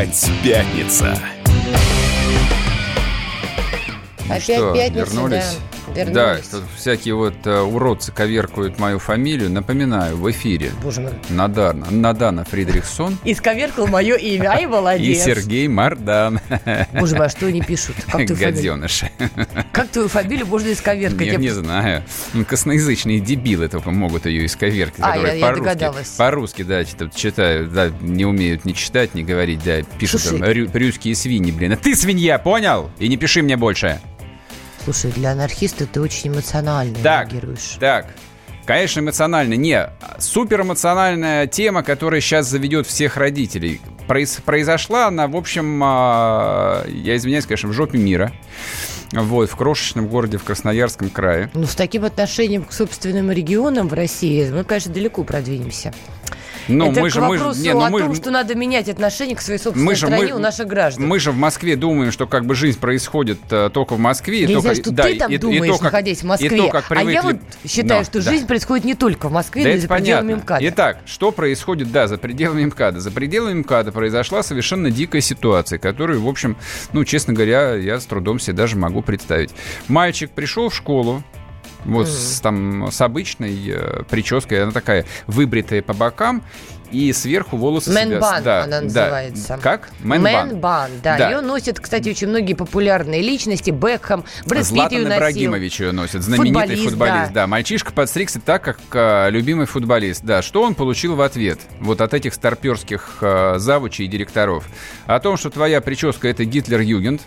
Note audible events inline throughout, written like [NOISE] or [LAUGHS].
Опять пятница. Опять что, пятница, вернулись? да. Да, Вернулись. тут всякие вот э, уродцы коверкуют мою фамилию. Напоминаю, в эфире Боже мой. Надана, Надана Фридрихсон Исковеркал мое имя, ай, и молодец. Сергей Мардан. Боже мой, а что они пишут? Как Гаденыш. как твою фамилию можно исковеркать? Я не знаю. Ну, Косноязычные дебилы только могут ее исковеркать. А, я- догадалась. По-русски, да, чит- читают, да, не умеют ни читать, ни говорить, да, пишут там, «Рю- рюские свиньи, блин. А ты свинья, понял? И не пиши мне больше. Слушай, для анархиста ты очень эмоционально Так, реагируешь. так. Конечно, эмоционально. Не, суперэмоциональная тема, которая сейчас заведет всех родителей. Произ- произошла она, в общем, а, я извиняюсь, конечно, в жопе мира. Вот, в крошечном городе в Красноярском крае. Ну, с таким отношением к собственным регионам в России мы, конечно, далеко продвинемся. Ну, Это мы же, мы же, не, ну о мы том, же- что надо менять отношение к своей собственной мы же, стране мы, у наших граждан. мы же в Москве думаем, что как бы жизнь происходит э, только в Москве. и Я не только, знаю, что да, ты там и- и думаешь, то, как- находясь в Москве. И то, как а я вот привыкли- считаю, Но, что да. жизнь происходит не только в Москве, Да но и за пределами понятно. МКАДа. Итак, что происходит, да, за пределами МКАДа? За пределами МКАДа произошла совершенно дикая ситуация, которую, в общем, ну, честно говоря, я с трудом себе даже могу представить. Мальчик пришел в школу, вот с, там, с обычной э, прической, она такая выбритая по бокам, и сверху волосы себя- Man bun да, она да. называется. Как? Man bun. Мэн-бан, да. Да. Ее носят, кстати, очень многие популярные личности. Бекхэм, Брэд Златан ее носил. Ибрагимович ее носит, знаменитый Футболист, футболист. да. да. мальчишка подстригся так, как э, любимый футболист. Да, что он получил в ответ? Вот от этих старперских э, завучей и директоров. О том, что твоя прическа это Гитлер-Югент.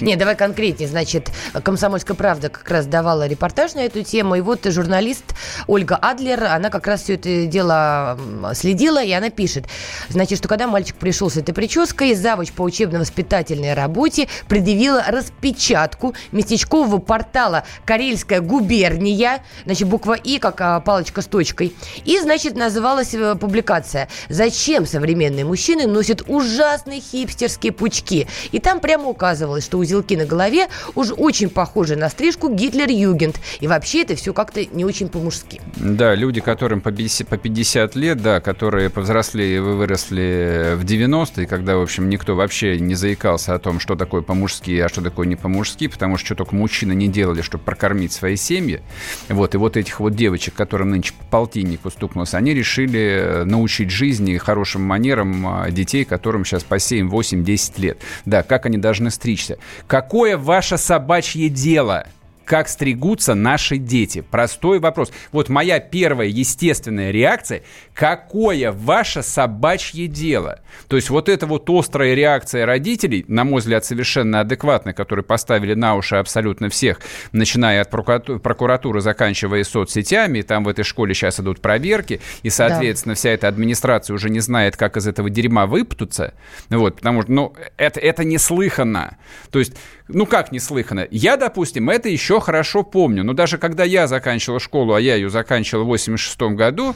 Не, давай конкретнее. Значит, «Комсомольская правда» как раз давала репортаж на эту тему. И вот журналист Ольга Адлер, она как раз все это дело следила, и она пишет, значит, что когда мальчик пришел с этой прической, завуч по учебно-воспитательной работе предъявила распечатку местечкового портала «Карельская губерния», значит, буква «И», как а, палочка с точкой. И, значит, называлась э, публикация «Зачем современные мужчины носят ужасные хипстерские пучки?» И там прямо указывалось, что узелки на голове уж очень похожи на стрижку Гитлер-Югент. И вообще это все как-то не очень по-мужски. Да, люди, которым по 50, по 50 лет, да, которые повзрослели и выросли в 90-е, когда, в общем, никто вообще не заикался о том, что такое по-мужски, а что такое не по-мужски, потому что что только мужчины не делали, чтобы прокормить свои семьи. Вот, и вот этих вот девочек, которым нынче по полтиннику они решили э, научить жизни хорошим манерам а, детей, которым сейчас по 7, 8, 10 лет. Да, как они должны стричься. Какое ваше собачье дело? Как стригутся наши дети? Простой вопрос. Вот моя первая естественная реакция – какое ваше собачье дело? То есть вот эта вот острая реакция родителей, на мой взгляд, совершенно адекватная, которые поставили на уши абсолютно всех, начиная от прокурату- прокуратуры, заканчивая соцсетями, и там в этой школе сейчас идут проверки, и, соответственно, вся эта администрация уже не знает, как из этого дерьма выпутаться, вот, потому что, ну, это, это неслыханно. То есть, ну, как неслыханно? Я, допустим, это еще хорошо помню, но даже когда я заканчивал школу, а я ее заканчивал в 86 году,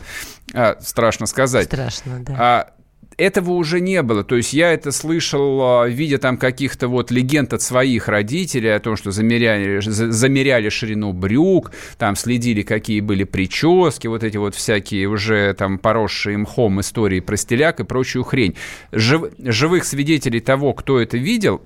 а, страшно сказать, Страшно, да. а, этого уже не было. То есть я это слышал, а, видя там каких-то вот легенд от своих родителей о том, что замеряли, за- замеряли ширину брюк, там следили, какие были прически, вот эти вот всякие уже там поросшие мхом истории про стиляк и прочую хрень. Жив- живых свидетелей того, кто это видел,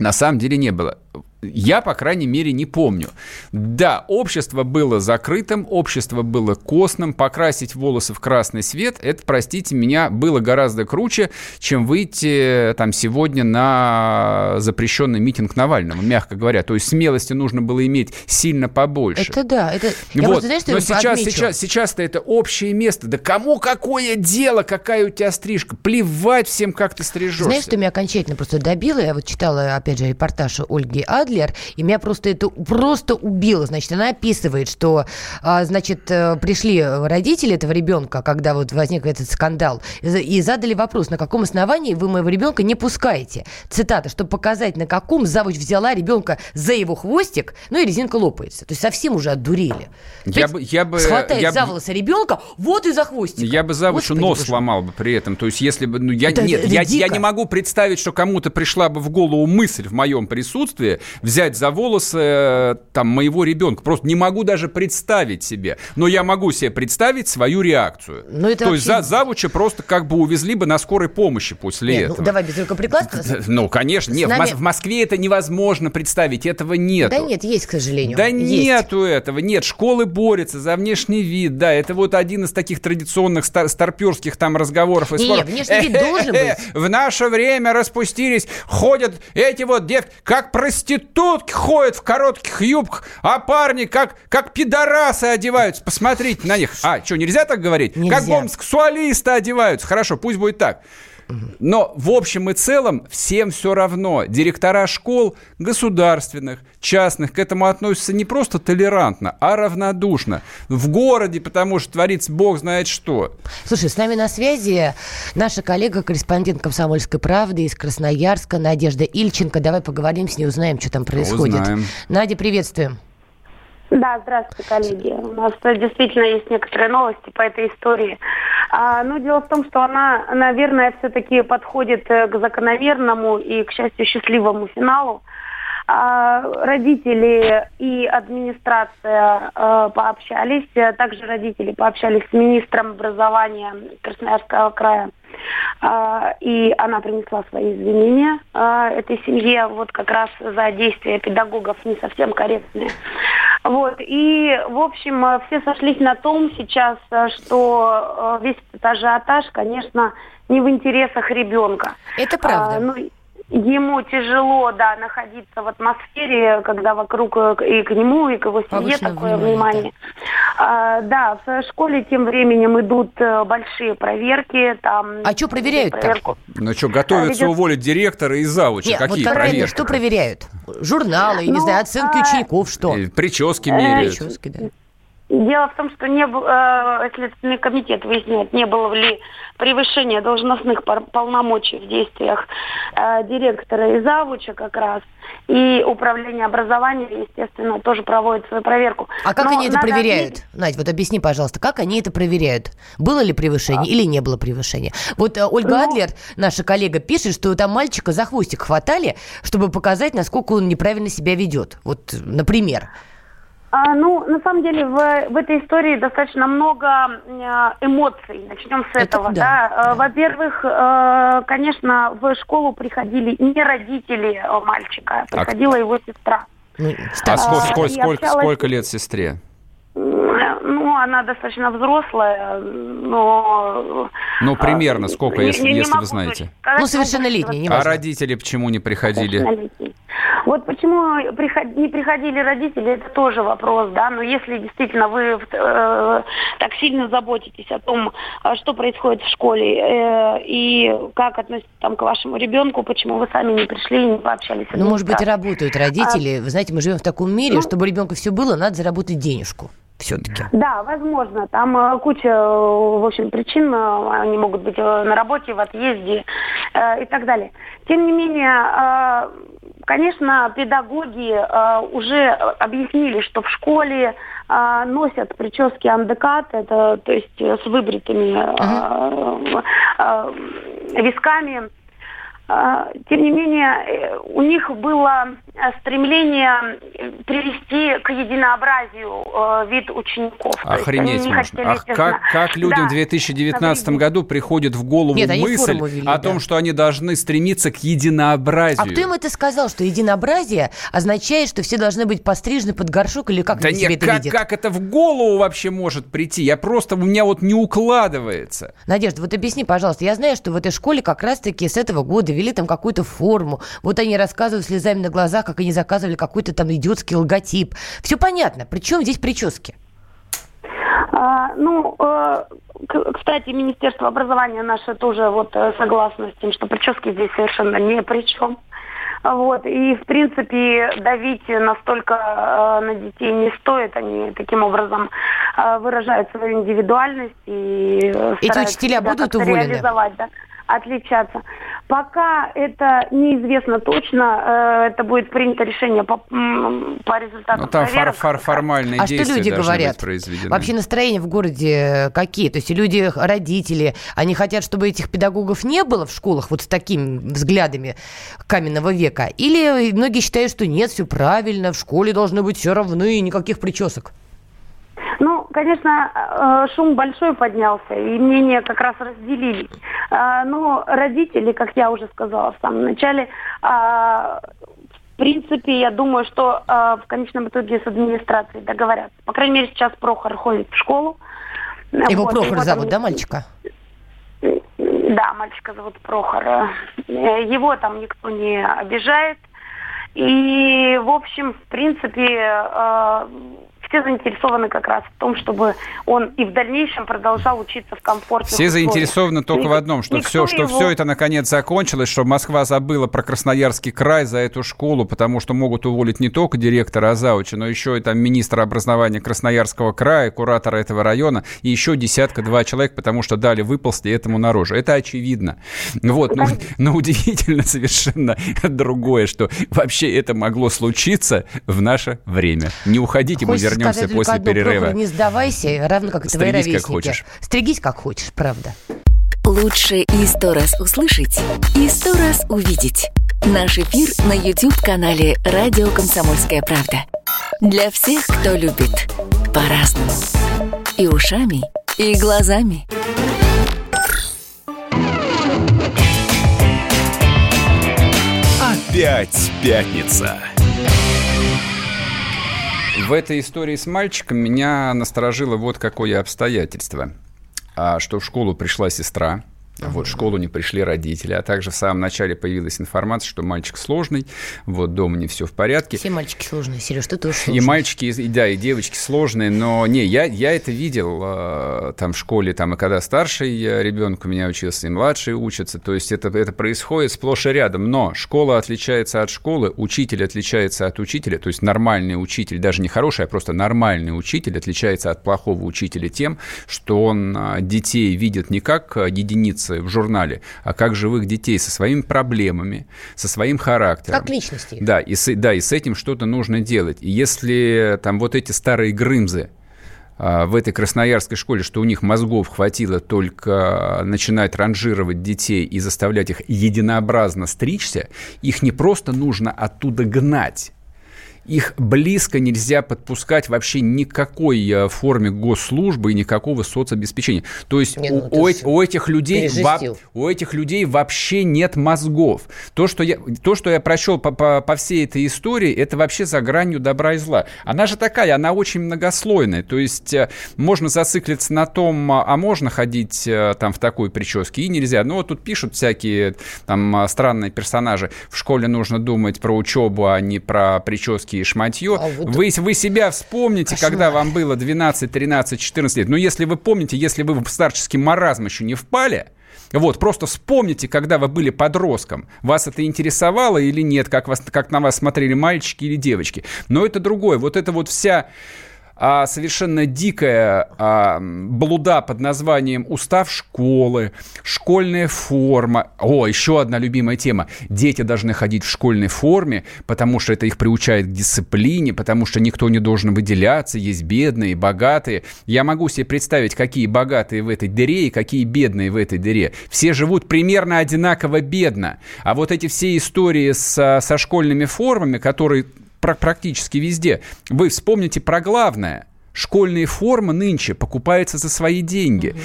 на самом деле не было. Я, по крайней мере, не помню. Да, общество было закрытым, общество было костным. Покрасить волосы в красный свет, это, простите меня, было гораздо круче, чем выйти там сегодня на запрещенный митинг Навального, мягко говоря. То есть смелости нужно было иметь сильно побольше. Это да. Это... Я Вот. просто, знаешь, что Но сейчас, отмечу? сейчас, сейчас-то это общее место. Да кому какое дело, какая у тебя стрижка? Плевать всем, как ты стрижешься. Знаешь, что меня окончательно просто добило? Я вот читала, опять же, репортаж Ольги Адлер, и меня просто это просто убило. Значит, она описывает, что, а, значит, э, пришли родители этого ребенка, когда вот возник этот скандал, и за- и задали вопрос, на каком основании вы моего ребенка не пускаете. Цитата, чтобы показать, на каком завуч взяла ребенка за его хвостик, ну и резинка лопается. То есть совсем уже отдурели. Я бы- я бы- Схватает я за волосы ребенка, вот и за хвостик. Я бы Господи, нос боже сломал бы при этом. То есть, если бы. Ну, я, Это- нет, это я, дико. я не могу представить, что кому-то пришла бы в голову мысль в моем присутствии школе взять за волосы э, там моего ребенка. Просто не могу даже представить себе. Но я могу себе представить свою реакцию. Но ну, это То вообще... есть за, завуча просто как бы увезли бы на скорой помощи после Нет, ну, этого. Ну, давай без рукоприкладства. Ну, конечно. Нет, нами... в Москве это невозможно представить. Этого нет. Да нет, есть, к сожалению. Да есть. нету этого. Нет, школы борются за внешний вид. Да, это вот один из таких традиционных стар старперских там разговоров. И не, внешний вид должен быть. В наше время распустились, ходят эти вот девки, как проститутки ходят в коротких юбках, а парни как, как пидорасы одеваются. Посмотрите на них. А, что, нельзя так говорить? Нельзя. Как гомосексуалисты одеваются. Хорошо, пусть будет так. Но в общем и целом всем все равно. Директора школ государственных, частных к этому относятся не просто толерантно, а равнодушно. В городе, потому что творится бог знает что. Слушай, с нами на связи наша коллега, корреспондент «Комсомольской правды» из Красноярска, Надежда Ильченко. Давай поговорим с ней, узнаем, что там происходит. Узнаем. Надя, приветствуем. Да, здравствуйте, коллеги. У нас действительно есть некоторые новости по этой истории. А, ну, дело в том, что она, наверное, все-таки подходит э, к закономерному и, к счастью, счастливому финалу. А, родители и администрация а, пообщались, также родители пообщались с министром образования Красноярского края. А, и она принесла свои извинения этой семье вот как раз за действия педагогов не совсем корректные. Вот. И, в общем, э, все сошлись на том сейчас, э, что э, весь этот ажиотаж, конечно, не в интересах ребенка. Это правда. А, ну, Ему тяжело, да, находиться в атмосфере, когда вокруг и к нему, и к его семье Повышенное такое внимание. внимание. А, да, в школе тем временем идут большие проверки. Там, а что проверяют проверку. Ну что, готовятся Ведет... уволить директора и завуча? Нет, Какие вот проверки? Что проверяют? Журналы, ну, не знаю, оценки а... учеников, что? Прически меряют. Прически, да. Дело в том, что не было, э, Следственный комитет выясняет, не было ли превышения должностных полномочий в действиях э, директора и завуча как раз. И управление образования, естественно, тоже проводит свою проверку. А как Но они это проверяют? Отметить... Надь, вот объясни, пожалуйста, как они это проверяют? Было ли превышение а. или не было превышения? Вот э, Ольга ну... Адлер, наша коллега, пишет, что там мальчика за хвостик хватали, чтобы показать, насколько он неправильно себя ведет. Вот, например. А, ну, на самом деле, в, в этой истории достаточно много э, эмоций. Начнем с Это, этого. Да, да. Э, да. Во-первых, э, конечно, в школу приходили не родители мальчика, а приходила а... его сестра. Ну, а сколько, сколько, сколько, сколько лет сестре? Ну, она достаточно взрослая, но... Ну, примерно сколько, если, не, не если вы знаете? Ну, совершеннолетний, не А родители почему не приходили? Вот почему не приходили родители, это тоже вопрос, да, но если действительно вы э, так сильно заботитесь о том, а, что происходит в школе э, и как относиться там к вашему ребенку, почему вы сами не пришли и не пообщались. Ну, может быть, работают родители, а, вы знаете, мы живем в таком мире, ну, чтобы ребенку все было, надо заработать денежку все-таки? Да, возможно. Там э, куча, э, в общем, причин. Э, они могут быть на работе, в отъезде и так далее. Тем не менее, конечно, педагоги уже объяснили, что в школе носят прически андекат, это то есть с выбритыми uh-huh. висками а, тем не менее, э, у них было э, стремление э, привести к единообразию вид учеников. Охренеть можно. Ах, как, как людям да, в 2019 году приходит в голову Нет, мысль ввели, о том, да. что они должны стремиться к единообразию. А кто им это сказал, что единообразие означает, что все должны быть пострижены под горшок или как да нет, это как, видят? как это в голову вообще может прийти? Я просто, у меня вот не укладывается. Надежда, вот объясни, пожалуйста, я знаю, что в этой школе как раз-таки с этого года ввели там какую-то форму. Вот они рассказывают слезами на глазах, как они заказывали какой-то там идиотский логотип. Все понятно. Причем здесь прически? А, ну, э, кстати, Министерство образования наше тоже вот э, согласно с тем, что прически здесь совершенно ни при чем. Вот. И, в принципе, давить настолько э, на детей не стоит. Они таким образом э, выражают свою индивидуальность и Эти учителя будут уволены? Реализовать, да, отличаться. Пока это неизвестно точно, это будет принято решение по, по результатам Ну, там фор фор формальные а действия что люди говорят? быть произведены. Вообще настроения в городе какие? То есть люди, родители, они хотят, чтобы этих педагогов не было в школах вот с такими взглядами каменного века? Или многие считают, что нет, все правильно, в школе должны быть все равны, никаких причесок? Ну, конечно, э, шум большой поднялся, и мнения как раз разделились. А, но родители, как я уже сказала в самом начале, а, в принципе, я думаю, что а, в конечном итоге с администрацией договорятся. По крайней мере, сейчас Прохор ходит в школу. Его вот, Прохор зовут, там... да, мальчика? Да, мальчика зовут Прохор. Э, его там никто не обижает. И, в общем, в принципе, э, все заинтересованы как раз в том, чтобы он и в дальнейшем продолжал учиться в комфорте. Все условиях. заинтересованы только в одном, что все, что его... все это наконец закончилось, что Москва забыла про Красноярский край за эту школу, потому что могут уволить не только директора Азауча, но еще и там министра образования Красноярского края, куратора этого района, и еще десятка-два человек, потому что дали выползти этому наружу. Это очевидно. Вот, но, но удивительно совершенно другое, что вообще это могло случиться в наше время. Не уходите, Хочется мы вернемся вернемся после одно, перерыва. Не сдавайся, равно как и твои ровесники. как хочешь. Стригись как хочешь, правда. Лучше и сто раз услышать, и сто раз увидеть. Наш эфир на YouTube-канале «Радио Комсомольская правда». Для всех, кто любит по-разному. И ушами, и глазами. Опять пятница. В этой истории с мальчиком меня насторожило вот какое обстоятельство. А, что в школу пришла сестра, вот, в школу не пришли родители, а также в самом начале появилась информация, что мальчик сложный, вот, дома не все в порядке. Все мальчики сложные, Сереж, ты тоже сложный. И мальчики, и, да, и девочки сложные, но не, я, я это видел э, там в школе, там, и когда старший ребенок у меня учился, и младший учится, то есть это, это происходит сплошь и рядом, но школа отличается от школы, учитель отличается от учителя, то есть нормальный учитель, даже не хороший, а просто нормальный учитель отличается от плохого учителя тем, что он детей видит не как единицы в журнале, а как живых детей со своими проблемами, со своим характером. Как личности. Да, и с, да, и с этим что-то нужно делать. И если там вот эти старые грымзы, а, в этой красноярской школе, что у них мозгов хватило только начинать ранжировать детей и заставлять их единообразно стричься, их не просто нужно оттуда гнать, их близко нельзя подпускать вообще никакой э, форме госслужбы и никакого соцобеспечения. То есть не, ну, у, у, у этих людей во, у этих людей вообще нет мозгов. То, что я, то, что я прочел по, по, по всей этой истории, это вообще за гранью добра и зла. Она же такая, она очень многослойная. То есть э, можно зациклиться на том, а, а можно ходить э, там в такой прическе и нельзя. Ну вот тут пишут всякие там странные персонажи. В школе нужно думать про учебу, а не про прически и шматье. А вот... вы, вы себя вспомните, Кошмар. когда вам было 12, 13, 14 лет. Но если вы помните, если вы в старческий маразм еще не впали, вот, просто вспомните, когда вы были подростком, вас это интересовало или нет, как, вас, как на вас смотрели мальчики или девочки. Но это другое. Вот это вот вся а, совершенно дикая а, блуда под названием «Устав школы», «Школьная форма». О, еще одна любимая тема. Дети должны ходить в школьной форме, потому что это их приучает к дисциплине, потому что никто не должен выделяться, есть бедные, богатые. Я могу себе представить, какие богатые в этой дыре и какие бедные в этой дыре. Все живут примерно одинаково бедно. А вот эти все истории с, со школьными формами, которые практически везде. Вы вспомните про главное. Школьные формы нынче покупаются за свои деньги. Угу.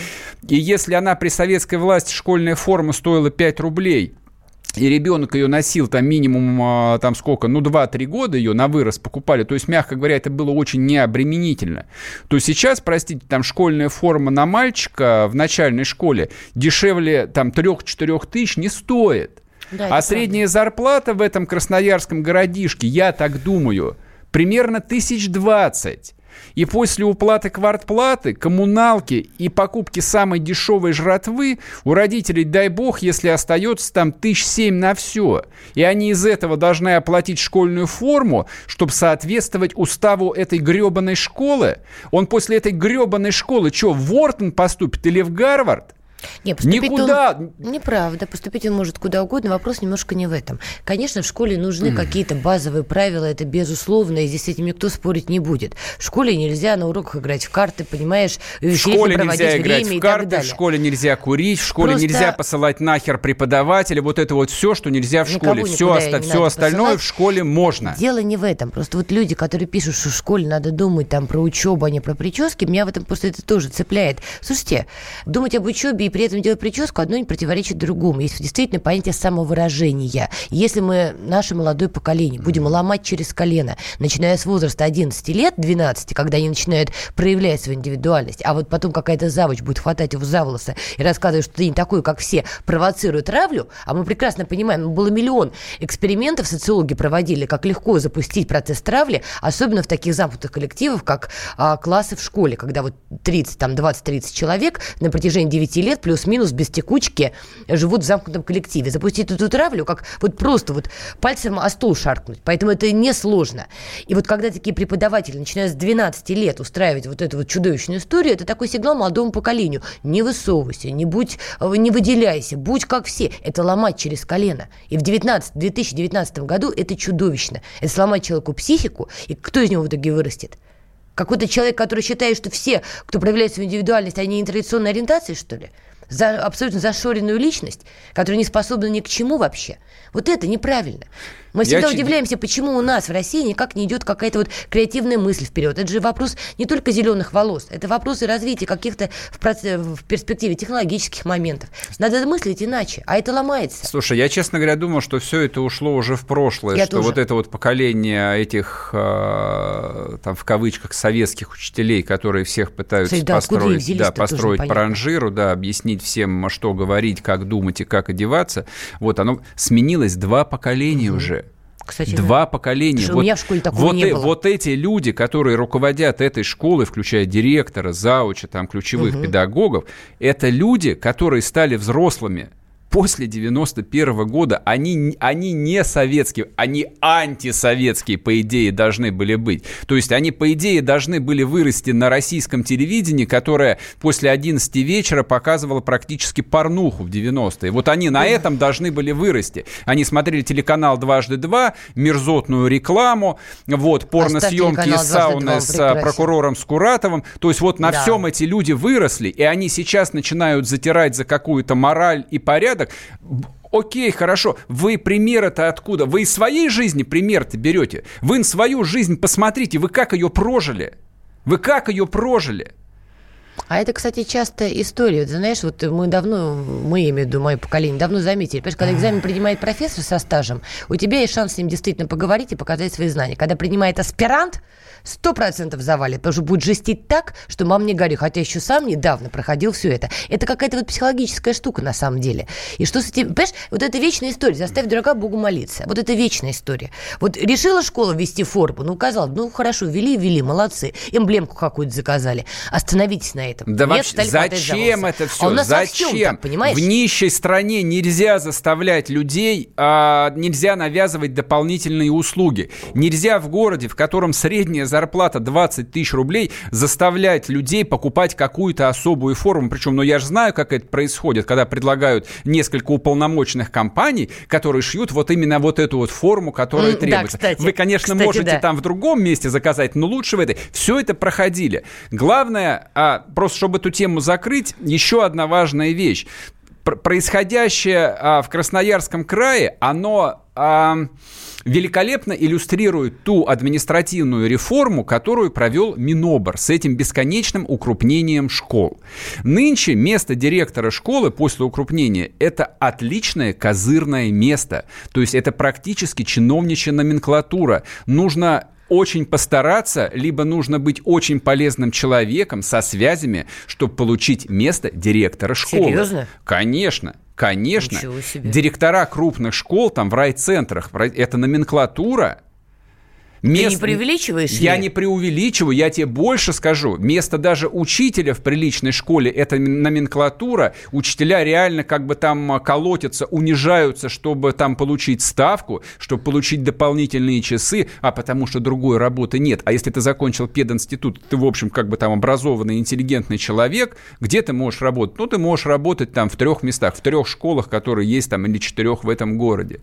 И если она при советской власти, школьная форма стоила 5 рублей, и ребенок ее носил там минимум, а, там сколько, ну, 2-3 года ее на вырос покупали, то есть, мягко говоря, это было очень необременительно, то сейчас, простите, там школьная форма на мальчика в начальной школе дешевле там 3-4 тысяч не стоит. Да, а средняя правда. зарплата в этом красноярском городишке, я так думаю, примерно тысяч двадцать. И после уплаты квартплаты, коммуналки и покупки самой дешевой жратвы у родителей, дай бог, если остается там тысяч семь на все. И они из этого должны оплатить школьную форму, чтобы соответствовать уставу этой гребаной школы. Он после этой гребаной школы что, в Уортон поступит или в Гарвард? Не, Никуда. Он... Неправда. Поступить он может куда угодно. Вопрос немножко не в этом. Конечно, в школе нужны mm. какие-то базовые правила. Это безусловно. И здесь с этим никто спорить не будет. В школе нельзя на уроках играть в карты, понимаешь? В школе нельзя играть в карты, в школе нельзя курить, в школе Просто... нельзя посылать нахер преподавателя. Вот это вот все, что нельзя в школе. Все, оста... все остальное посылать. в школе можно. Дело не в этом. Просто вот люди, которые пишут, что в школе надо думать там про учебу, а не про прически, меня в этом просто это тоже цепляет. Слушайте, думать об учебе и при этом делать прическу, одно не противоречит другому. Есть действительно понятие самовыражения. Если мы, наше молодое поколение, будем ломать через колено, начиная с возраста 11 лет, 12, когда они начинают проявлять свою индивидуальность, а вот потом какая-то завуч будет хватать его за волосы и рассказывать, что ты не такой, как все, провоцирует травлю, а мы прекрасно понимаем, было миллион экспериментов социологи проводили, как легко запустить процесс травли, особенно в таких замкнутых коллективах, как а, классы в школе, когда вот 30, там 20-30 человек на протяжении 9 лет плюс-минус без текучки живут в замкнутом коллективе. Запустить эту травлю, как вот просто вот пальцем о стол шаркнуть. Поэтому это несложно. И вот когда такие преподаватели начинают с 12 лет устраивать вот эту вот чудовищную историю, это такой сигнал молодому поколению. Не высовывайся, не будь, не выделяйся, будь как все. Это ломать через колено. И в 19, 2019 году это чудовищно. Это сломать человеку психику, и кто из него в итоге вырастет? Какой-то человек, который считает, что все, кто проявляет свою индивидуальность, они не традиционной ориентации, что ли? За, абсолютно зашоренную личность, которая не способна ни к чему вообще. Вот это неправильно. Мы всегда Я удивляемся, почему у нас в России никак не идет какая-то вот креативная мысль вперед. Это же вопрос не только зеленых волос, это вопросы развития каких-то в, проц... в перспективе технологических моментов. Надо мыслить иначе, а это ломается. Слушай, я, честно говоря, думал, что все это ушло уже в прошлое, я что тоже. вот это вот поколение этих, э, там, в кавычках, советских учителей, которые всех пытаются Кстати, да, построить, да, построить по ранжиру, да, объяснить всем, что говорить, как думать и как одеваться, вот оно сменилось два поколения угу. уже. Кстати, Два да. поколения. Вот, у меня в школе такого вот, не было. Вот эти люди, которые руководят этой школой, включая директора, зауча, там, ключевых угу. педагогов, это люди, которые стали взрослыми после 91 года они, они не советские, они антисоветские, по идее, должны были быть. То есть они, по идее, должны были вырасти на российском телевидении, которое после 11 вечера показывало практически порнуху в 90-е. Вот они на этом должны были вырасти. Они смотрели телеканал «Дважды два», мерзотную рекламу, вот, порносъемки из сауны с прокурором Скуратовым. То есть вот на да. всем эти люди выросли, и они сейчас начинают затирать за какую-то мораль и порядок, порядок. Окей, хорошо. Вы примеры-то откуда? Вы из своей жизни пример-то берете. Вы на свою жизнь посмотрите, вы как ее прожили. Вы как ее прожили. А это, кстати, частая история. Ты знаешь, вот мы давно, мы, я имею в виду мое поколение, давно заметили. Что когда экзамен принимает профессор со стажем, у тебя есть шанс с ним действительно поговорить и показать свои знания. Когда принимает аспирант, сто процентов завалит, потому что будет жестить так, что мам не горю, хотя еще сам недавно проходил все это. Это какая-то вот психологическая штука на самом деле. И что с этим, понимаешь, вот это вечная история, заставь дурака Богу молиться. Вот это вечная история. Вот решила школа ввести форму, ну, указала, ну, хорошо, ввели, ввели, молодцы, эмблемку какую-то заказали. Остановитесь на этом. Да Нет, вообще, зачем это все? А у нас зачем? Понимаешь? В нищей стране нельзя заставлять людей, а, нельзя навязывать дополнительные услуги. Нельзя в городе, в котором средняя зарплата 20 тысяч рублей, заставлять людей покупать какую-то особую форму. Причем, ну я же знаю, как это происходит, когда предлагают несколько уполномоченных компаний, которые шьют вот именно вот эту вот форму, которая mm, требуется. Да, кстати, Вы, конечно, кстати, можете да. там в другом месте заказать, но лучше в этой. Все это проходили. Главное, а, просто чтобы эту тему закрыть, еще одна важная вещь происходящее а, в Красноярском крае, оно а, великолепно иллюстрирует ту административную реформу, которую провел Минобр с этим бесконечным укрупнением школ. Нынче место директора школы после укрупнения – это отличное козырное место. То есть это практически чиновничья номенклатура. Нужно очень постараться, либо нужно быть очень полезным человеком со связями, чтобы получить место директора школы. Серьезно? Конечно. Конечно. Директора крупных школ там в райцентрах, это номенклатура. Мест... Ты не преувеличиваешь? Я ли? не преувеличиваю, я тебе больше скажу. Место даже учителя в приличной школе – это номенклатура. Учителя реально как бы там колотятся, унижаются, чтобы там получить ставку, чтобы получить дополнительные часы, а потому что другой работы нет. А если ты закончил пединститут, ты, в общем, как бы там образованный, интеллигентный человек, где ты можешь работать? Ну, ты можешь работать там в трех местах, в трех школах, которые есть там, или четырех в этом городе.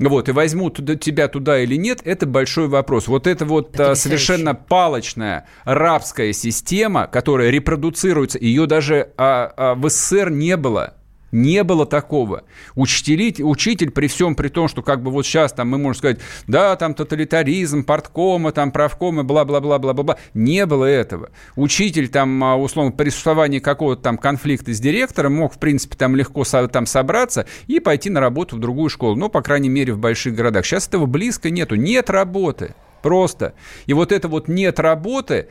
Вот, и возьмут тебя туда или нет, это большой вопрос. Вот это вот это совершенно палочная рабская система, которая репродуцируется, ее даже а, а, в СССР не было. Не было такого. Учитель, учитель при всем при том, что как бы вот сейчас там мы можем сказать, да, там тоталитаризм, порткома, там правкома, бла-бла-бла-бла-бла. Не было этого. Учитель там, а, условно, при существовании какого-то там конфликта с директором мог, в принципе, там легко там собраться и пойти на работу в другую школу. Ну, по крайней мере, в больших городах. Сейчас этого близко нету. Нет работы. Просто. И вот это вот нет работы,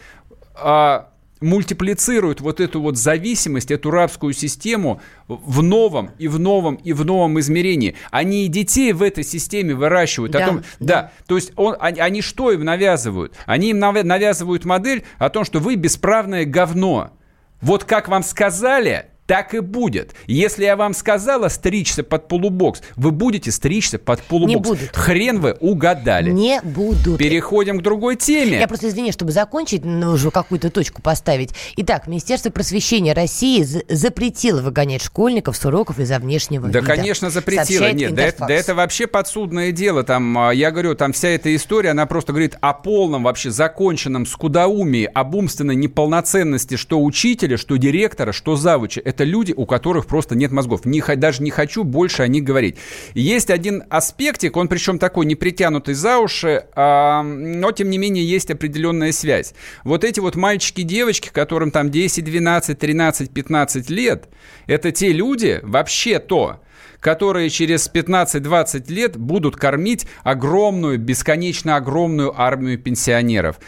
а, мультиплицируют вот эту вот зависимость, эту рабскую систему в новом и в новом и в новом измерении. Они и детей в этой системе выращивают. Да, о том, да. да то есть он, они, они что им навязывают? Они им навязывают модель о том, что вы бесправное говно. Вот как вам сказали, так и будет. Если я вам сказала стричься под полубокс, вы будете стричься под полубокс. Не будут. Хрен вы угадали. Не будут. Переходим к другой теме. Я просто извини, чтобы закончить, нужно какую-то точку поставить. Итак, Министерство просвещения России запретило выгонять школьников с уроков из-за внешнего да, вида. Да, конечно, запретило. Нет, да, да это вообще подсудное дело. Там, а, я говорю, там вся эта история, она просто говорит о полном вообще законченном скудоумии, об умственной неполноценности что учителя, что директора, что завуча. Это люди, у которых просто нет мозгов. Не, даже не хочу больше о них говорить. Есть один аспектик, он причем такой не притянутый за уши, а, но тем не менее есть определенная связь. Вот эти вот мальчики-девочки, которым там 10, 12, 13, 15 лет, это те люди, вообще-то, которые через 15-20 лет будут кормить огромную, бесконечно огромную армию пенсионеров.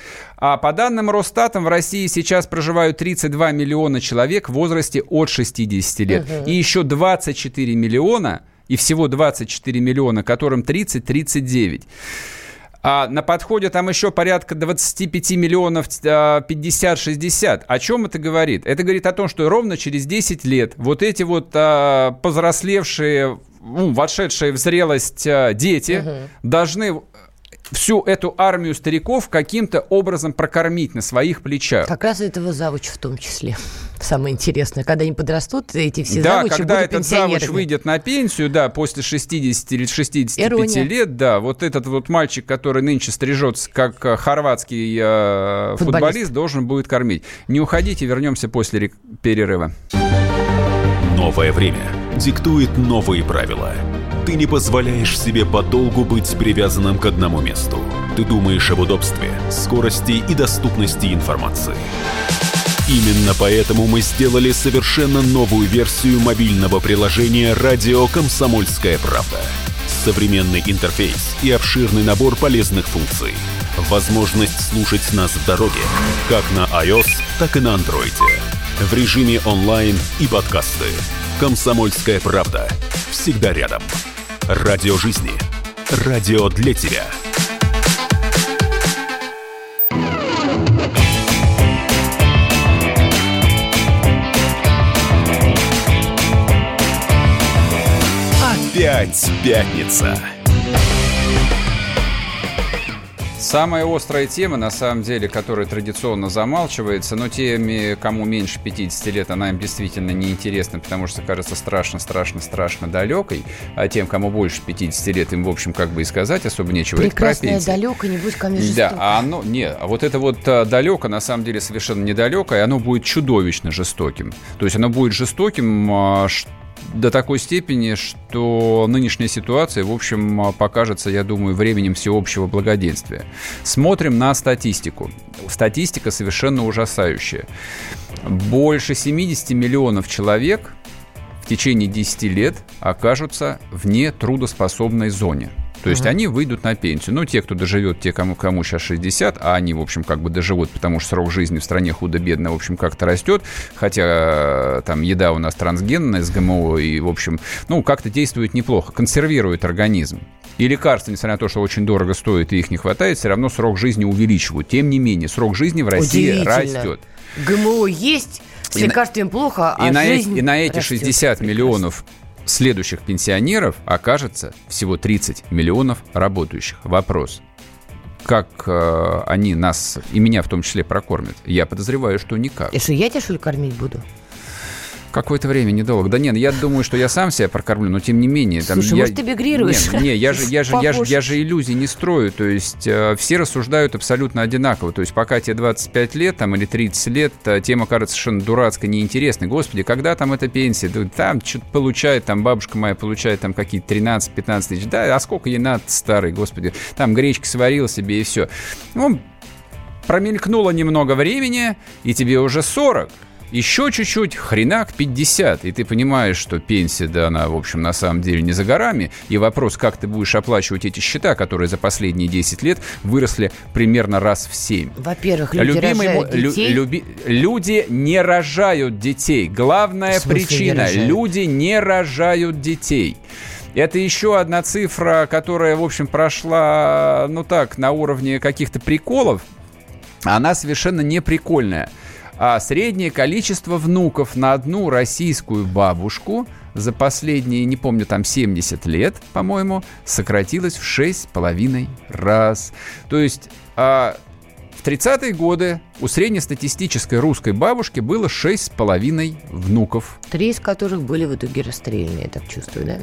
А по данным Росстатом в России сейчас проживают 32 миллиона человек в возрасте от 60 лет. Угу. И еще 24 миллиона, и всего 24 миллиона, которым 30-39. А на подходе там еще порядка 25 миллионов 50-60. А, О чем это говорит? Это говорит о том, что ровно через 10 лет вот эти вот а, повзрослевшие, ну, вошедшие в зрелость а, дети угу. должны всю эту армию стариков каким-то образом прокормить на своих плечах. Как раз этого завуч в том числе. Самое интересное, когда они подрастут, эти все да, завучи когда этот завуч выйдет на пенсию, да, после 60 или 65 Ирония. лет, да, вот этот вот мальчик, который нынче стрижется как э, хорватский э, футболист. футболист, должен будет кормить. Не уходите, вернемся после перерыва. Новое время диктует новые правила – ты не позволяешь себе подолгу быть привязанным к одному месту. Ты думаешь об удобстве, скорости и доступности информации. Именно поэтому мы сделали совершенно новую версию мобильного приложения «Радио Комсомольская правда». Современный интерфейс и обширный набор полезных функций. Возможность слушать нас в дороге, как на iOS, так и на Android. В режиме онлайн и подкасты. «Комсомольская правда». Всегда рядом. Радио жизни. Радио для тебя. Опять пятница. Самая острая тема, на самом деле, которая традиционно замалчивается, но теми, кому меньше 50 лет, она им действительно неинтересна, потому что кажется страшно, страшно, страшно далекой, а тем, кому больше 50 лет, им, в общем, как бы и сказать особо нечего. Прекрасное далеко, не будь ко мне жестоко. Да, а оно, не, а вот это вот а, далеко, на самом деле, совершенно недалеко, и оно будет чудовищно жестоким. То есть оно будет жестоким, а, до такой степени, что нынешняя ситуация, в общем, покажется, я думаю, временем всеобщего благоденствия. Смотрим на статистику. Статистика совершенно ужасающая. Больше 70 миллионов человек в течение 10 лет окажутся вне трудоспособной зоне. То есть они выйдут на пенсию. Ну, те, кто доживет, те, кому, кому сейчас 60, а они, в общем, как бы доживут, потому что срок жизни в стране худо-бедно, в общем, как-то растет. Хотя э, там еда у нас трансгенная с ГМО и, в общем, ну, как-то действует неплохо, консервирует организм. И лекарства, несмотря на то, что очень дорого стоит и их не хватает, все равно срок жизни увеличивают. Тем не менее, срок жизни в России растет. ГМО есть, с и лекарствами на, плохо, а и на, жизнь И на эти растет. 60 Прекрасно. миллионов следующих пенсионеров окажется всего 30 миллионов работающих. Вопрос. Как э, они нас, и меня в том числе, прокормят? Я подозреваю, что никак. И что, я тебя, что ли, кормить буду? Какое-то время недолго. Да нет, я думаю, что я сам себя прокормлю, но тем не менее. Там, Слушай, я... может, ты мигрируешь? Нет, не, я же, я, же, я, же, я же иллюзий не строю. То есть э, все рассуждают абсолютно одинаково. То есть пока тебе 25 лет там, или 30 лет, э, тема кажется совершенно дурацкой, неинтересной. Господи, когда там эта пенсия? Там что-то получает, там бабушка моя получает там какие-то 13-15 тысяч. Да, а сколько ей надо, старый, господи. Там гречки сварил себе и все. Ну, промелькнуло немного времени, и тебе уже 40 еще чуть-чуть, хренак 50, и ты понимаешь, что пенсия, да, она, в общем, на самом деле не за горами, и вопрос, как ты будешь оплачивать эти счета, которые за последние 10 лет выросли примерно раз в 7. Во-первых, люди Любимый рожают детей. Лю, люби, люди не рожают детей. Главная причина – люди не рожают детей. Это еще одна цифра, которая, в общем, прошла, ну так, на уровне каких-то приколов. Она совершенно не прикольная а среднее количество внуков на одну российскую бабушку за последние, не помню, там 70 лет, по-моему, сократилось в 6,5 раз. То есть а, в 30-е годы у среднестатистической русской бабушки было 6,5 внуков. Три из которых были в итоге расстреляны, я так чувствую, да?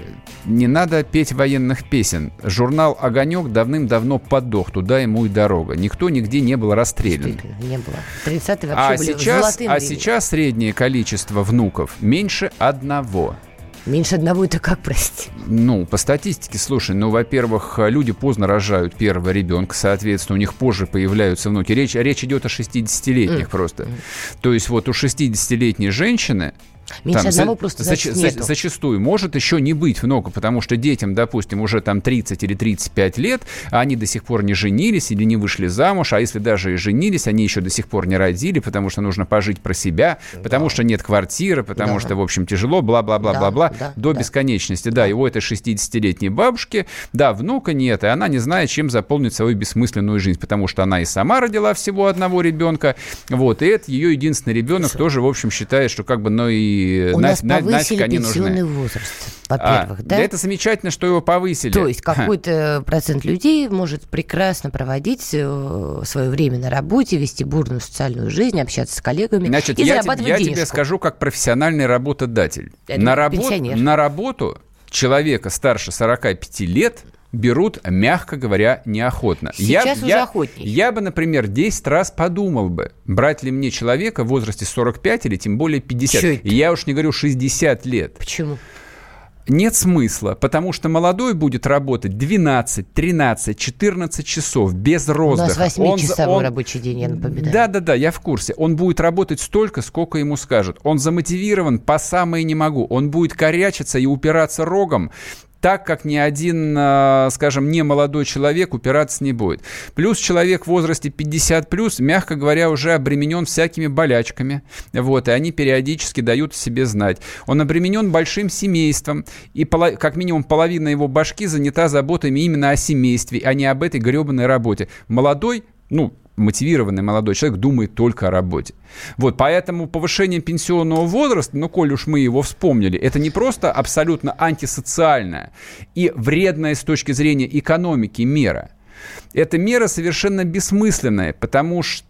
Не надо петь военных песен. Журнал «Огонек» давным-давно подох, туда ему и дорога. Никто нигде не был расстрелян. Не было. 30-е вообще а были сейчас, А сейчас среднее количество внуков меньше одного. Меньше одного это как, прости? Ну, по статистике, слушай, ну, во-первых, люди поздно рожают первого ребенка, соответственно, у них позже появляются внуки. Речь, речь идет о 60-летних mm. просто. Mm. То есть вот у 60-летней женщины Меньше там, одного просто зач, за, Зачастую может еще не быть много, потому что детям, допустим, уже там 30 или 35 лет, а они до сих пор не женились или не вышли замуж, а если даже и женились, они еще до сих пор не родили, потому что нужно пожить про себя, да. потому что нет квартиры, потому да. что, в общем, тяжело, бла-бла-бла-бла-бла, да, да, до да. бесконечности. Да, и у этой 60-летней бабушки, да, внука нет, и она не знает, чем заполнить свою бессмысленную жизнь, потому что она и сама родила всего одного ребенка, вот, и это ее единственный ребенок тоже, в общем, считает, что как бы, ну и у на, нас на, повысили нафиг пенсионный нужны. возраст, во-первых, а, да? Это замечательно, что его повысили. То есть какой-то процент людей может прекрасно проводить э, свое время на работе, вести бурную социальную жизнь, общаться с коллегами Значит, и я зарабатывать Я денежку. тебе скажу как профессиональный работодатель. Это на, работ, на работу человека старше 45 лет берут, мягко говоря, неохотно. Сейчас я, уже я, охотнее. Я бы, например, 10 раз подумал бы, брать ли мне человека в возрасте 45 или тем более 50. Я уж не говорю 60 лет. Почему? Нет смысла, потому что молодой будет работать 12, 13, 14 часов без роздыха. У нас 8-часовой он, рабочий день, я напоминаю. Да-да-да, я в курсе. Он будет работать столько, сколько ему скажут. Он замотивирован по самое не могу. Он будет корячиться и упираться рогом так как ни один, а, скажем, не молодой человек упираться не будет. Плюс человек в возрасте 50 плюс, мягко говоря, уже обременен всякими болячками. Вот, и они периодически дают себе знать. Он обременен большим семейством, и как минимум половина его башки занята заботами именно о семействе, а не об этой гребаной работе. Молодой, ну, мотивированный молодой человек думает только о работе. Вот, поэтому повышение пенсионного возраста, ну, коль уж мы его вспомнили, это не просто абсолютно антисоциальная и вредная с точки зрения экономики мера – эта мера совершенно бессмысленная, потому что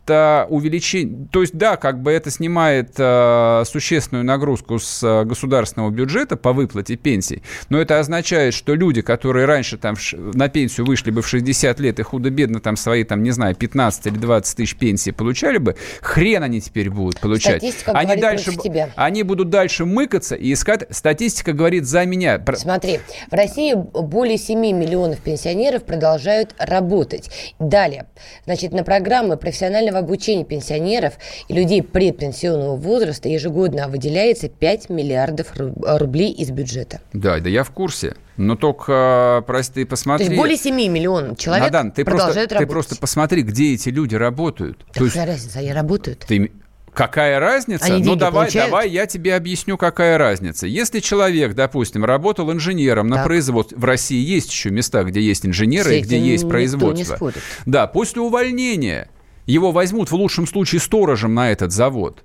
увеличение... То есть, да, как бы это снимает э, существенную нагрузку с э, государственного бюджета по выплате пенсий, но это означает, что люди, которые раньше там на пенсию вышли бы в 60 лет и худо-бедно там свои, там, не знаю, 15 или 20 тысяч пенсии получали бы, хрен они теперь будут получать. Статистика они, дальше, тебя. они будут дальше мыкаться и искать... Статистика говорит за меня. Смотри, в России более 7 миллионов пенсионеров продолжают работать. Далее, значит, на программы профессионального обучения пенсионеров и людей предпенсионного возраста ежегодно выделяется 5 миллиардов рублей из бюджета. Да, да я в курсе. Но только, прости, ты посмотри... То есть более 7 миллионов человек Надан, ты продолжают просто, работать. Ты просто посмотри, где эти люди работают. Да То есть какая разница, они работают. ты, Какая разница? Они ну давай, получают? давай я тебе объясню, какая разница. Если человек, допустим, работал инженером на Так. производстве, в России есть еще места, где есть инженеры С и где есть производство. Да, после увольнения его возьмут в лучшем случае сторожем на этот завод.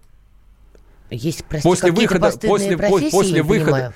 Есть, прости, После выхода, после, после не выхода, понимаю.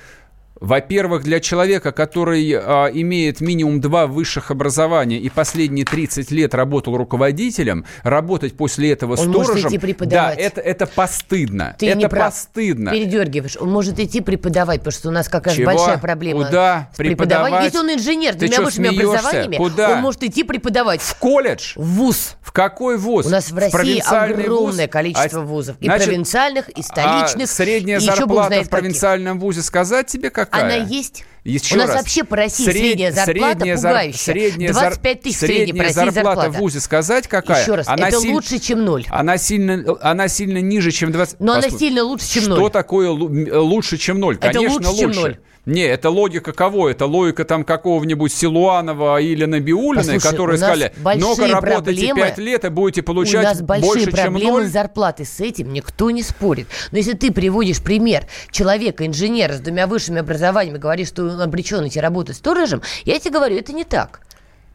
Во-первых, для человека, который а, имеет минимум два высших образования и последние 30 лет работал руководителем, работать после этого Он может сторожем, идти да, преподавать. это, это постыдно. Ты это не прав. постыдно. Передергиваешь. Он может идти преподавать, потому что у нас как раз Чего? большая проблема Куда преподавать? Если он инженер Ты двумя высшими образованиями, Куда? он может идти преподавать В колледж? в ВУЗ. В какой вуз? У нас в России провинциальный огромное вуз? количество А, вузов. И значит, провинциальных, и столичных. а средняя и зарплата в провинциальном вузе сказать тебе какая? Она есть. Еще У нас раз. вообще по России Сред- средняя зарплата средняя зар- пугающая. средняя зар- 25 тысяч средняя по средняя России зарплата, зарплата. в ВУЗе сказать какая? Еще раз, Она это силь- лучше, чем ноль. Она сильно, она сильно ниже, чем 20... Но она Послушай, сильно лучше, чем Что ноль. такое лу- м, лучше, чем ноль? Это Конечно, лучше, чем ноль. Не, это логика кого? Это логика там какого-нибудь Силуанова или Набиулиной, Послушай, которые у сказали, много работайте проблемы. 5 лет и будете У получать нас большие больше, чем проблемы с зарплатой. С этим никто не спорит. Но если ты приводишь пример человека, инженера с двумя высшими образованиями, говоришь, что он обречен идти работать сторожем, я тебе говорю, это не так.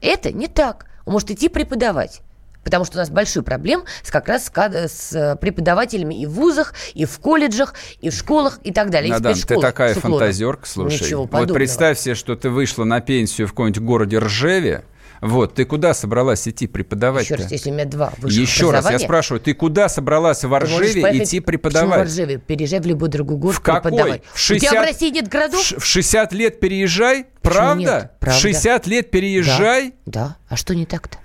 Это не так. Он может идти преподавать. Потому что у нас большие проблемы с, как раз с, с э, преподавателями и в вузах, и в колледжах, и в школах, и так далее. Надан, ты такая фантазерка, слушай. Ничего вот подобного. представь себе, что ты вышла на пенсию в каком-нибудь городе Ржеве. Вот, ты куда собралась идти преподавать? Еще раз, если у меня два высших Еще раз, я спрашиваю, ты куда собралась в Ржеве поехать- идти Почему в преподавать? Ржеве? Переезжай в любой другой город В какой? преподавать. В 60 У тебя в России нет городов? В 60 лет переезжай? Правда? нет? Правда. В 60 лет переезжай? Да, да. А что не так-то?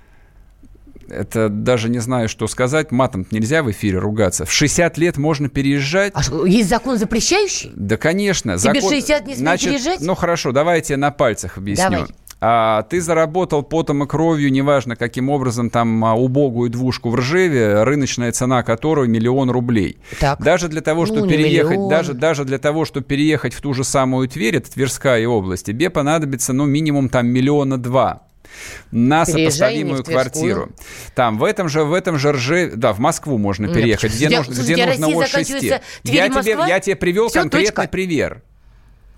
Это даже не знаю, что сказать. Матом нельзя в эфире ругаться. В 60 лет можно переезжать? А что, есть закон запрещающий? Да, конечно. Тебе закон- 60 не Значит, переезжать? Ну, хорошо, давай я тебе на пальцах объясню. Давай. А, ты заработал потом и кровью, неважно каким образом, там, а, убогую двушку в Ржеве, рыночная цена которой миллион рублей. Так. Даже для того, Ну, чтобы не переехать, миллион. даже, даже для того, чтобы переехать в ту же самую Тверь, это Тверская область, тебе понадобится, ну, минимум там миллиона два на сопоставимую квартиру. Там, в этом же, в этом же Рже... Да, в Москву можно Нет, переехать, где у тебя- нужно, где нужно от 6. заканчивается Тверь Я тебе, я тебе привел Всё, конкретный точка. пример.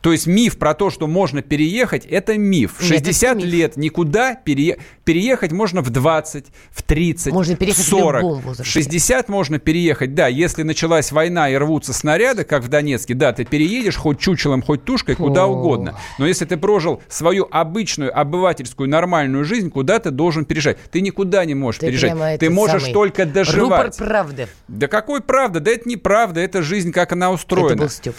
То есть миф про то, что можно переехать, это миф. В Нет, это 60 миф. лет никуда пере... переехать можно в 20, в 30, Можно переехать в 40. любом В возрасте. 60 можно переехать, да. Если началась война и рвутся снаряды, как в Донецке, да, ты переедешь хоть чучелом, хоть тушкой, куда О. угодно. Но если ты прожил свою обычную, обывательскую, нормальную жизнь, куда ты должен переезжать? Ты никуда не можешь Ты переезжать. Ты можешь только Рупор доживать. правды. Да какой правда? Да это неправда, это жизнь, как она Это устроена. был Степ.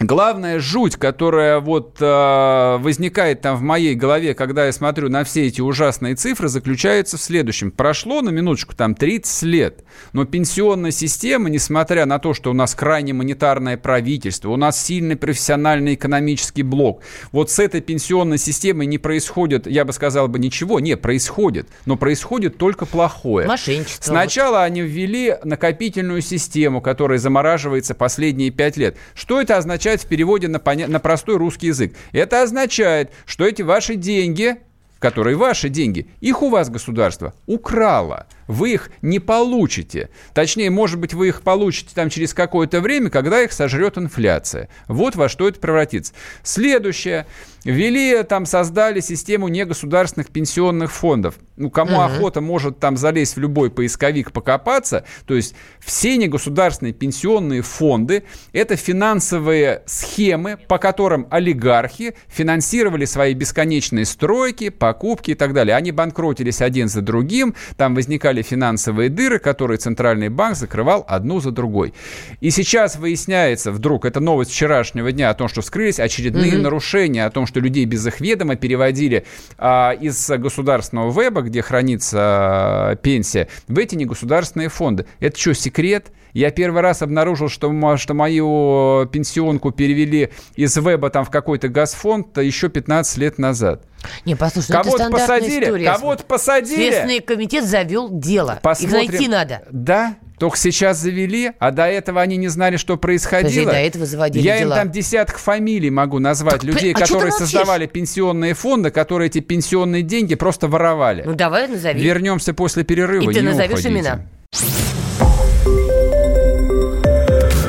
Главная жуть, которая вот э, возникает там в моей голове, когда я смотрю на все эти ужасные цифры, заключается в следующем. Прошло на минуточку там 30 лет, но пенсионная система, несмотря на то, что у нас крайне монетарное правительство, у нас сильный профессиональный экономический блок, вот с этой пенсионной системой не происходит, я бы сказал бы, ничего. Не, происходит, но происходит только плохое. Мошенничество. Сначала они ввели накопительную систему, которая замораживается последние пять лет. Что это означает в переводе на, поня- на простой русский язык? Это означает, что эти ваши деньги, которые ваши деньги, их у вас государство украло. Вы их не получите. Точнее, может быть, вы их получите там через какое-то время, когда их сожрет инфляция. Вот во что это превратится. Следующее. Ввели, там, создали систему негосударственных пенсионных фондов. Ну, кому охота, может там залезть в любой поисковик, покопаться. То есть все негосударственные пенсионные фонды – это финансовые схемы, по которым олигархи финансировали свои бесконечные стройки, покупки и так далее. Они банкротились один за другим, там возникали финансовые дыры, которые Центральный банк закрывал одну за другой. И сейчас выясняется вдруг, это новость вчерашнего дня, о том, что вскрылись очередные нарушения, о том, что людей без их ведома переводили а, из государственного веба, где хранится а, пенсия, в эти негосударственные фонды. Это что, секрет? Я первый раз обнаружил, что, что мою пенсионку перевели из веба там в какой-то газфонд еще 15 лет назад. Не, послушай, ну это посадили, история. кого-то посадили. Следственный комитет завел дело. Посмотрим. Их найти надо. Да, только сейчас завели, а до этого они не знали, что происходило. Подожди, до этого заводили Я им дела. там десяток фамилий могу назвать. Так, людей, а которые создавали пенсионные фонды, которые эти пенсионные деньги просто воровали. Ну давай назови. Вернемся после перерыва. И ты назовешь уходите. имена.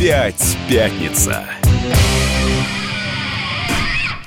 Опять пятница.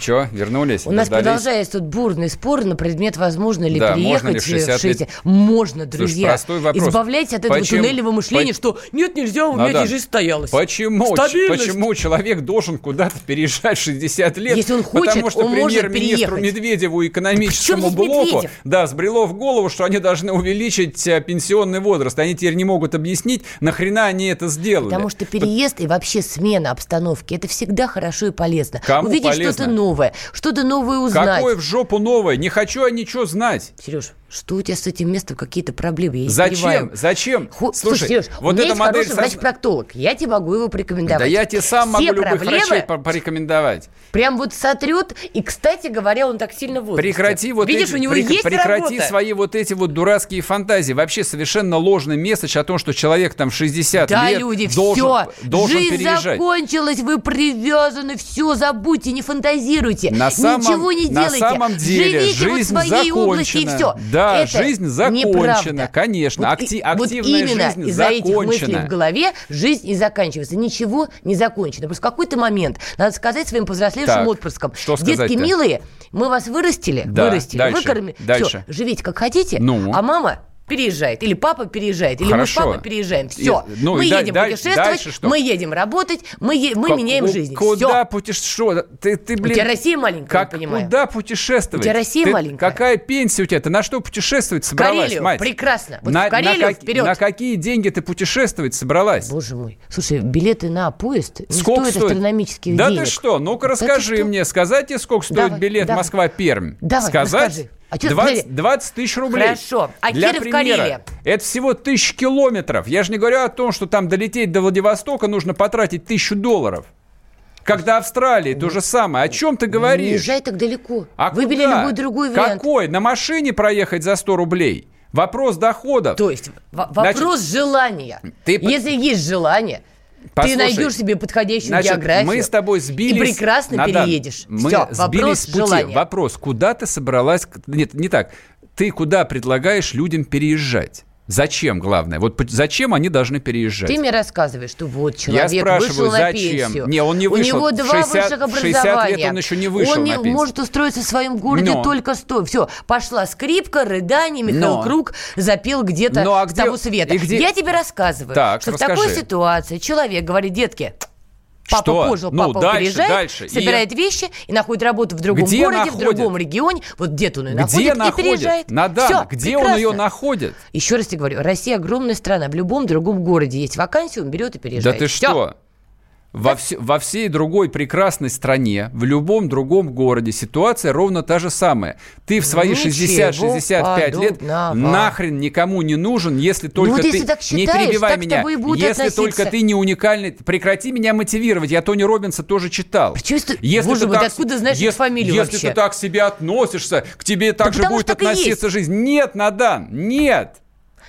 Че, вернулись? У нас Дождались? продолжается тут бурный спор на предмет, возможно ли Да, переехать можно ли в 60 в 60. Можно, друзья. простой вопрос. Избавляйтесь от этого Почему- туннельного мышления, по- что нет, нельзя, у меня Надан, здесь жизнь стоялась. Почему, почему человек должен куда-то переезжать в 60 лет? Если он хочет, Потому что премьер-министру. Медведеву экономическому здесь блоку Медведев? да, сбрело в голову, что они должны увеличить э, пенсионный возраст. Они теперь не могут объяснить, нахрена они это сделали. Потому что переезд и вообще смена обстановки это всегда хорошо и полезно. Кому Увидеть полезно? что-то новое, что-то новое узнать. Какое в жопу новое? Не хочу я ничего знать. Сереж, что у тебя с этим местом какие-то проблемы? Я не понимаю. Зачем? Зачем? Ху- Слушай, Слушай, Сереж, вот у меня эта модель... хороший врач-проктолог. Я тебе могу его порекомендовать. Да я тебе сам Все могу любых проблемы врачей по- порекомендовать. Прям вот сотрет, и, кстати говоря, он так сильно в возрасте. Прекрати вот Видишь, эти, у него прек- есть прекрати работа. свои вот эти вот дурацкие фантазии. Вообще совершенно ложный месседж о том, что человек там в 60 Да, лет люди, должен, все, должен жизнь переезжать. закончилась, вы привязаны, все, забудьте, не фантазируйте, На самом, ничего не на делайте, самом деле живите вот в жизнь своей области и закончена. все. Да, Это жизнь закончена, неправда. конечно. Вот, Акти- и- активная вот именно жизнь из-за этих мыслей закончена. в голове жизнь и заканчивается. Ничего не закончено. Просто в какой-то момент надо сказать своим повзрослевшим Так, отпрыскам, что детки милые, мы вас вырастили, Да, вырастили, дальше, выкормили, дальше. все, живите как хотите, Ну? а мама переезжает, или папа переезжает, или мы с Хорошо. папой переезжаем. Все, И- ну, мы и да- едем даль- путешествовать, что? мы едем работать, мы, е- мы Как- меняем жизнь. Куда путешествовать? Ты, ты, блин, У тебя Россия маленькая, как, я понимаю. Куда путешествовать? У тебя Россия Ты- маленькая. Какая пенсия у тебя? Ты на что путешествовать собралась, Карелию, мать? прекрасно. Вот на, в Карелию на, как- вперед. на какие деньги ты путешествовать собралась? Боже мой. Слушай, билеты на поезд не Сколько стоят стоит? астрономических да денег. ты что? Ну-ка Да расскажи что? мне. Сказать тебе, сколько стоит Давай, билет давай. Москва-Пермь? Давай, Сказать? расскажи. А чё, 20, смотри. 20 тысяч рублей. Хорошо. А Для Киров, примера, Карелия? Это всего тысяча километров. Я же не говорю о том, что там долететь до Владивостока нужно потратить тысячу долларов. До Австралии, то же самое. О чем ты Не говоришь? езжай так далеко. А Выбери куда? любой другой вариант. Какой? На машине проехать за 100 рублей? Вопрос доходов. То есть в- вопрос желания. ты Если есть желание, Послушай, ты найдешь себе подходящую Значит, географию. мы с тобой сбились... И прекрасно Надан, переедешь. Мы Всё, сбились вопрос с пути. желания. Вопрос, куда ты собралась... Нет, не так. Ты куда предлагаешь людям переезжать? Зачем, главное? Вот зачем они должны переезжать? Ты мне рассказываешь, что вот человек спрашиваю, вышел на зачем? пенсию. Не, он не вышел. У него В два 60 высших в 60 лет образования. он еще не вышел Он не на пенсию. может устроиться в своем городе Но. только сто. Все, пошла скрипка, рыдание, Михаил Но. Круг запел где-то Ну, а с где- того света. и где- Я тебе рассказываю, Так, что в расскажи. такой ситуации человек говорит, детки, Папа Что? пожил, Ну, папа дальше, переезжает, дальше. И- собирает вещи и находит работу в другом Где городе, находит? в другом регионе. Вот где-то он ее Где находит, находит? и переезжает. Надан, Всё, где он прекрасно. ее находит? Еще раз тебе говорю, Россия огромная страна. В любом другом городе есть вакансия, он берет и Да переезжает. ты Всё. что? Во, вс- во всей другой прекрасной стране, в любом другом городе ситуация ровно та же самая. Ты в свои Ничего 60-65 лет нахрен никому не нужен, если только вот ты... если так не считаешь, перебивай так меня. если относиться. только ты не уникальный... Прекрати меня мотивировать. Я Тони Робинса тоже читал. Почему Если Боже ты мой, так- откуда знаешь если, фамилию Если вообще? ты так к себе относишься, к тебе так же потому будет относиться жизнь. Нет, Надан, нет.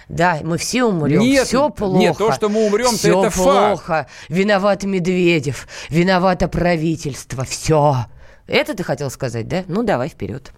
Да, мы все умрем. Нет, все плохо. нет, то, что мы умрем-то, Всё это факт. плохо. Виноват Медведев, виновато правительство. Все. Это ты хотел сказать, да? Ну, давай вперед.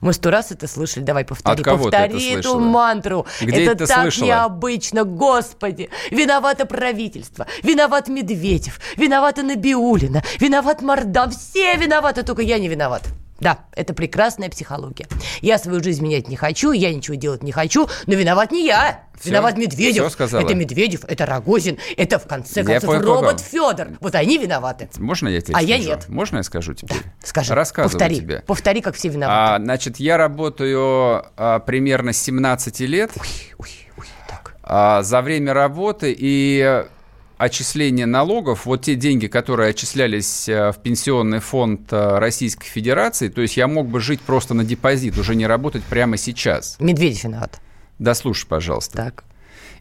Мы сто раз это слышали. Давай повтори. От кого ты это повтори эту слышала? мантру. Где это это так слышала? необычно, господи. Виновато правительство, виноват Медведев, виновата Набиулина, виноват Мордан. Все виноваты, только я не виноват. Да, это прекрасная психология. Я свою жизнь менять не хочу, я ничего делать не хочу, но виноват не я. Всё? Виноват Медведев. Всё сказала? Это Медведев, это Рогозин, это в конце Я концов понял. робот Федор. Вот они виноваты. Можно я тебе А я скажу? нет. Можно я скажу тебе? Скажи, Рассказываю повтори, тебе. повтори, как все виноваты. А, значит, я работаю а, примерно с 17 лет. Так. А, за время работы и отчисления налогов, вот те деньги, которые отчислялись э, в пенсионный фонд э, Российской Федерации, то есть я мог бы жить просто на депозит, уже не работать прямо сейчас. Медведев виноват. Дослушай, пожалуйста. Так.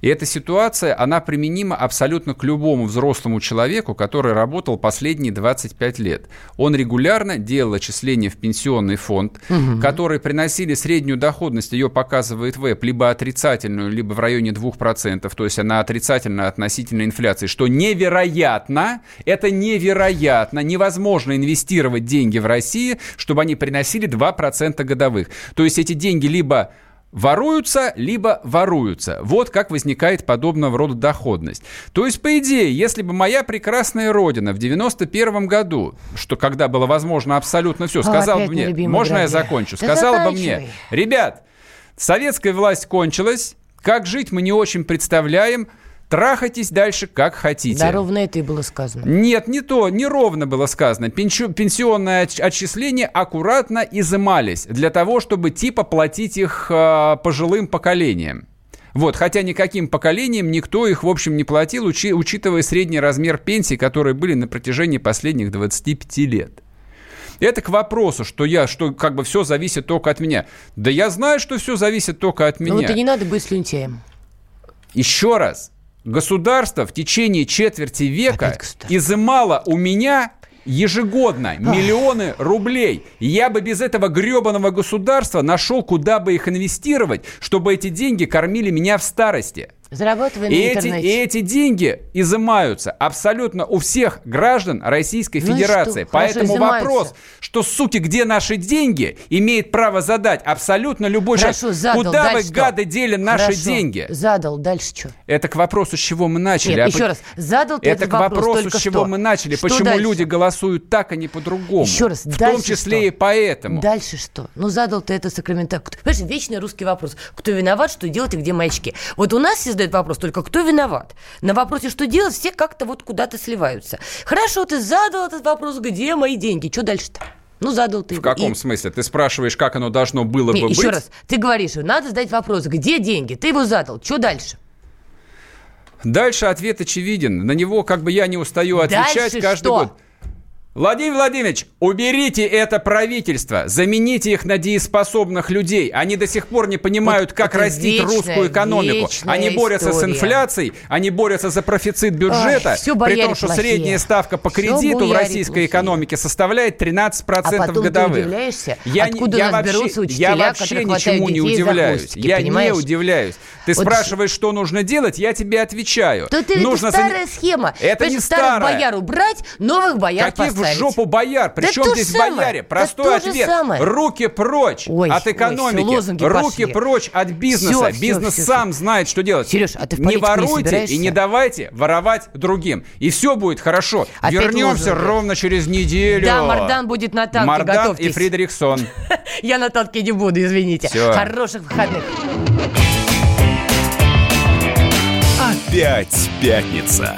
И эта ситуация, она применима абсолютно к любому взрослому человеку, который работал последние 25 лет. Он регулярно делал отчисления в пенсионный фонд, которые приносили среднюю доходность, ее показывает ВЭП, либо отрицательную, либо в районе 2%, то есть она отрицательна относительно инфляции, что невероятно, это невероятно, невозможно инвестировать деньги в России, чтобы они приносили 2% годовых. То есть эти деньги либо воруются, либо воруются. Вот как возникает подобного рода доходность. То есть, по идее, если бы моя прекрасная родина в 91 году, что когда было возможно абсолютно все, сказала бы мне, можно я грабли. закончу, Да сказала бы мне, ребят, советская власть кончилась, как жить мы не очень представляем, трахайтесь дальше как хотите. Да, ровно это и было сказано. Нет, не то, неровно было сказано. Пенсю- пенсионные отч- отчисления аккуратно изымались для того, чтобы типа платить их э, пожилым поколениям. Вот, хотя никаким поколением никто их, в общем, не платил, учи- учитывая средний размер пенсий, которые были на протяжении последних 25 лет. Это к вопросу, что я, что как бы все зависит только от меня. Да я знаю, что все зависит только от меня. Ну вот и не надо быть слюнтяем. Еще раз, государство в течение четверти века изымало у меня ежегодно миллионы рублей. Я бы без этого гребаного государства нашел, куда бы их инвестировать, чтобы эти деньги кормили меня в старости. Зарабатывай И эти, и эти деньги изымаются абсолютно у всех граждан Российской Ну Федерации. Хорошо, Поэтому изымаются. вопрос, что, суки, где наши деньги, имеет право задать абсолютно любой Хорошо, человек. задал. Куда вы, что? гады, дели наши Хорошо, деньги? Задал. Дальше что? Это к вопросу, с чего мы начали. Нет, А еще по- раз. Задал ты Это к вопрос вопросу, с чего что. мы начали. Что Почему дальше? люди голосуют так, а не по-другому. Еще раз, В том числе что? и поэтому. Дальше что? Ну, задал ты это сакрамента. Кто- Понимаешь, вечный русский вопрос. Кто виноват, что делать и где маячки? Вот у нас все задают вопрос только кто виноват. На вопросе, что делать, все как-то вот куда-то сливаются. Хорошо, ты задал этот вопрос, где мои деньги? Что дальше-то? Ну, задал ты В каком И- смысле? Ты спрашиваешь, как оно должно было Не, бы еще быть? раз, ты говоришь, надо задать вопрос, где деньги? Ты его задал, что дальше? Дальше ответ очевиден. На него как бы я не устаю отвечать Дальше каждый что? год. Владимир Владимирович, уберите это правительство, замените их на дееспособных людей. Они до сих пор не понимают, Вот как растить вечная, русскую экономику. Они борются с история. инфляцией, они борются за профицит бюджета, Ой, при том, что плохие. средняя ставка по кредиту в российской плохие. экономике составляет 13% А потом ты годовых. удивляешься, я, откуда я у нас вообще, берутся я учителя, вообще ничему не удивляюсь. я понимаешь? не удивляюсь. Ты Вот спрашиваешь, что нужно делать, я тебе отвечаю. То это, Нужно это зан- старая схема. Это Понимаешь, не старых старая. бояр убрать, новых бояр Каких в жопу бояр? Да Причем же здесь самое. бояре? Да Простой то же ответ. самое. Руки прочь Ой, от ой, экономики. всё, лозунги Руки пошли. прочь от бизнеса. Всё, Бизнес всё, сам знает, что делать. Серёж, а ты в не не воруйте собираешься? и не давайте воровать другим. И все будет хорошо. Опять Вернемся лозунги. ровно через неделю. Да, Мардан будет на танке, Мардан готовьтесь. и Фридрихсон. [LAUGHS] Я на танке не буду, извините. Всё. Хороших выходных. Опять пятница.